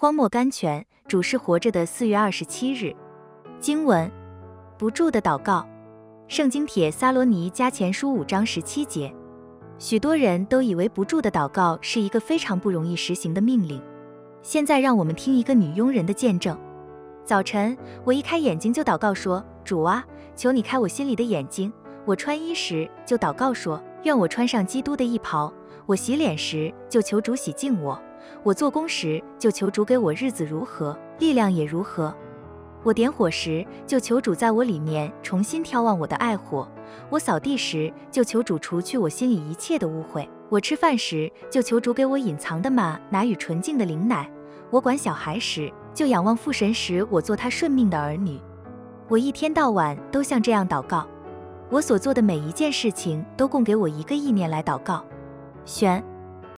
荒漠甘泉，主是活着的四月二十七日。经文：不住的祷告。圣经帖撒罗尼加前书五章十七节。许多人都以为不住的祷告是一个非常不容易实行的命令。现在让我们听一个女佣人的见证。早晨，我一开眼睛就祷告说：“主啊，求你开我心里的眼睛。”我穿衣时就祷告说：“愿我穿上基督的衣袍。”我洗脸时就求主洗净我。我做工时就求主给我日子如何，力量也如何。我点火时就求主在我里面重新眺望我的爱火。我扫地时就求主除去我心里一切的污秽。我吃饭时就求主给我隐藏的马拿与纯净的灵奶。我管小孩时就仰望父神使我做他顺命的儿女。我一天到晚都像这样祷告。我所做的每一件事情都供给我一个意念来祷告。选。